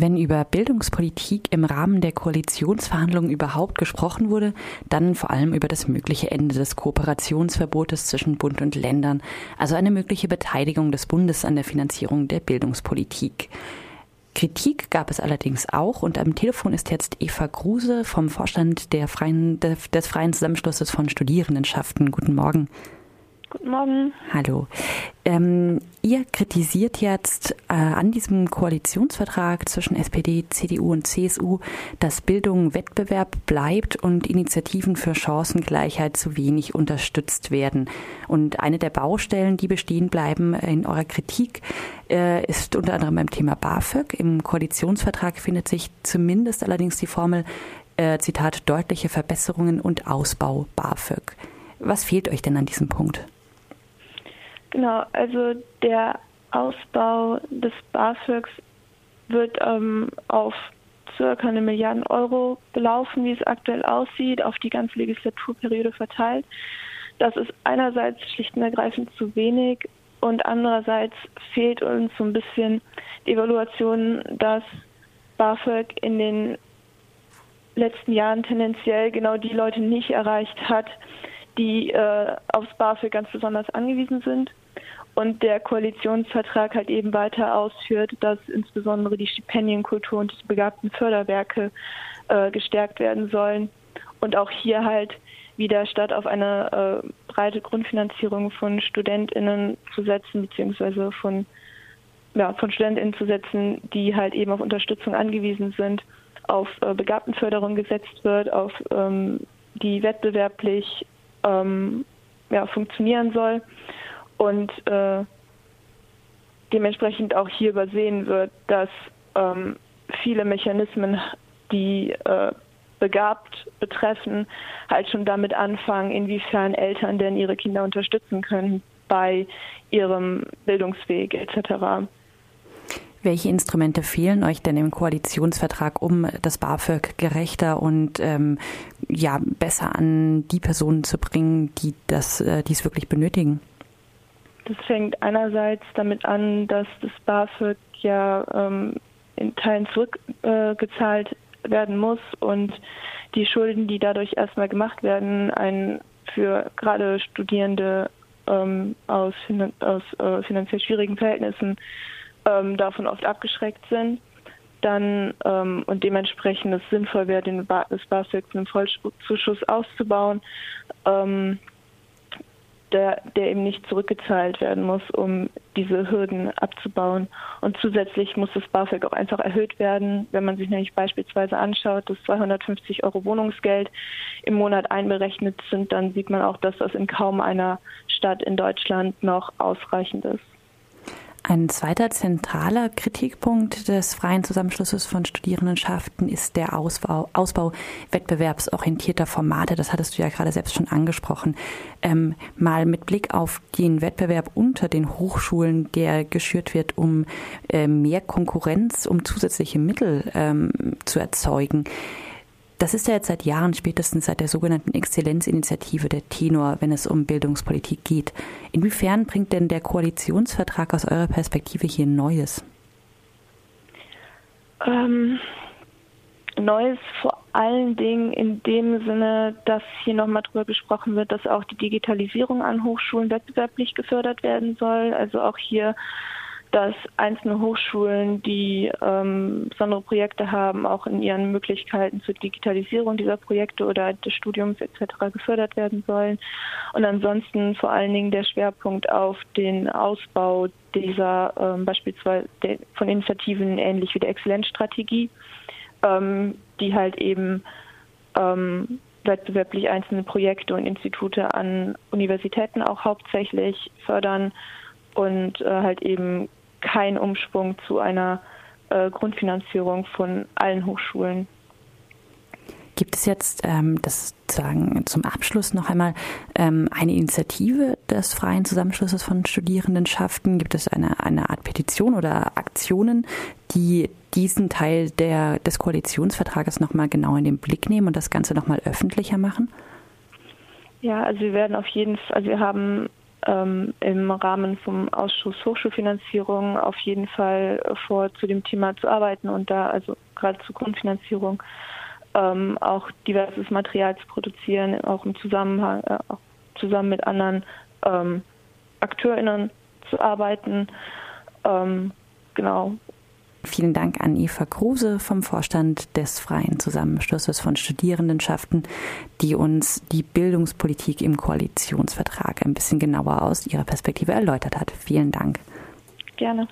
Wenn über Bildungspolitik im Rahmen der Koalitionsverhandlungen überhaupt gesprochen wurde, dann vor allem über das mögliche Ende des Kooperationsverbotes zwischen Bund und Ländern, also eine mögliche Beteiligung des Bundes an der Finanzierung der Bildungspolitik. Kritik gab es allerdings auch und am Telefon ist jetzt Eva Gruse vom Vorstand der freien, des Freien Zusammenschlusses von Studierendenschaften. Guten Morgen. Guten Morgen. Hallo. Ähm, ihr kritisiert jetzt äh, an diesem Koalitionsvertrag zwischen SPD, CDU und CSU, dass Bildung Wettbewerb bleibt und Initiativen für Chancengleichheit zu wenig unterstützt werden. Und eine der Baustellen, die bestehen bleiben in eurer Kritik, äh, ist unter anderem beim Thema BAföG. Im Koalitionsvertrag findet sich zumindest allerdings die Formel, äh, Zitat, deutliche Verbesserungen und Ausbau BAföG. Was fehlt euch denn an diesem Punkt? Genau, also der Ausbau des BAföGs wird ähm, auf circa eine Milliarde Euro belaufen, wie es aktuell aussieht, auf die ganze Legislaturperiode verteilt. Das ist einerseits schlicht und ergreifend zu wenig und andererseits fehlt uns so ein bisschen die Evaluation, dass BAföG in den letzten Jahren tendenziell genau die Leute nicht erreicht hat, die äh, aufs BAföG ganz besonders angewiesen sind. Und der Koalitionsvertrag halt eben weiter ausführt, dass insbesondere die Stipendienkultur und die begabten Förderwerke äh, gestärkt werden sollen. Und auch hier halt wieder statt auf eine äh, breite Grundfinanzierung von StudentInnen zu setzen, beziehungsweise von, ja, von StudentInnen zu setzen, die halt eben auf Unterstützung angewiesen sind, auf äh, Begabtenförderung gesetzt wird, auf ähm, die wettbewerblich ähm, ja, funktionieren soll und äh, dementsprechend auch hier übersehen wird, dass ähm, viele Mechanismen, die äh, begabt betreffen, halt schon damit anfangen, inwiefern Eltern denn ihre Kinder unterstützen können bei ihrem Bildungsweg etc. Welche Instrumente fehlen euch denn im Koalitionsvertrag, um das BAföG gerechter und ähm, ja besser an die Personen zu bringen, die das, äh, die es wirklich benötigen? Das fängt einerseits damit an, dass das BAföG ja ähm, in Teilen zurückgezahlt äh, werden muss und die Schulden, die dadurch erstmal gemacht werden, ein für gerade Studierende ähm, aus, aus äh, finanziell schwierigen Verhältnissen ähm, davon oft abgeschreckt sind, dann ähm, und dementsprechend es sinnvoll wäre, den ba das BAföG einen Vollzuschuss auszubauen, ähm, der, der eben nicht zurückgezahlt werden muss, um diese Hürden abzubauen. Und zusätzlich muss das BAföG auch einfach erhöht werden. Wenn man sich nämlich beispielsweise anschaut, dass 250 Euro Wohnungsgeld im Monat einberechnet sind, dann sieht man auch, dass das in kaum einer Stadt in Deutschland noch ausreichend ist. Ein zweiter zentraler Kritikpunkt des freien Zusammenschlusses von Studierendenschaften ist der Ausbau, Ausbau wettbewerbsorientierter Formate. Das hattest du ja gerade selbst schon angesprochen. Ähm, mal mit Blick auf den Wettbewerb unter den Hochschulen, der geschürt wird, um äh, mehr Konkurrenz, um zusätzliche Mittel ähm, zu erzeugen. Das ist ja jetzt seit Jahren, spätestens seit der sogenannten Exzellenzinitiative der Tenor, wenn es um Bildungspolitik geht. Inwiefern bringt denn der Koalitionsvertrag aus eurer Perspektive hier Neues? Ähm, Neues vor allen Dingen in dem Sinne, dass hier nochmal drüber gesprochen wird, dass auch die Digitalisierung an Hochschulen wettbewerblich gefördert werden soll. Also auch hier dass einzelne Hochschulen, die ähm, besondere Projekte haben, auch in ihren Möglichkeiten zur Digitalisierung dieser Projekte oder des Studiums etc. gefördert werden sollen. Und ansonsten vor allen Dingen der Schwerpunkt auf den Ausbau dieser ähm, beispielsweise von Initiativen ähnlich wie der Exzellenzstrategie, ähm, die halt eben ähm, wettbewerblich einzelne Projekte und Institute an Universitäten auch hauptsächlich fördern und äh, halt eben kein Umschwung zu einer äh, Grundfinanzierung von allen Hochschulen. Gibt es jetzt, ähm, das sagen zum Abschluss noch einmal, ähm, eine Initiative des freien Zusammenschlusses von Studierendenschaften? Gibt es eine, eine Art Petition oder Aktionen, die diesen Teil der, des Koalitionsvertrages noch mal genau in den Blick nehmen und das Ganze noch mal öffentlicher machen? Ja, also wir werden auf jeden Fall, also wir haben ähm, im Rahmen vom Ausschuss Hochschulfinanzierung auf jeden Fall vor, zu dem Thema zu arbeiten und da also gerade zur Grundfinanzierung ähm, auch diverses Material zu produzieren, auch im Zusammenhang, äh, auch zusammen mit anderen ähm, AkteurInnen zu arbeiten. Ähm, genau. Vielen Dank an Eva Kruse vom Vorstand des Freien Zusammenschlusses von Studierendenschaften, die uns die Bildungspolitik im Koalitionsvertrag ein bisschen genauer aus ihrer Perspektive erläutert hat. Vielen Dank. Gerne.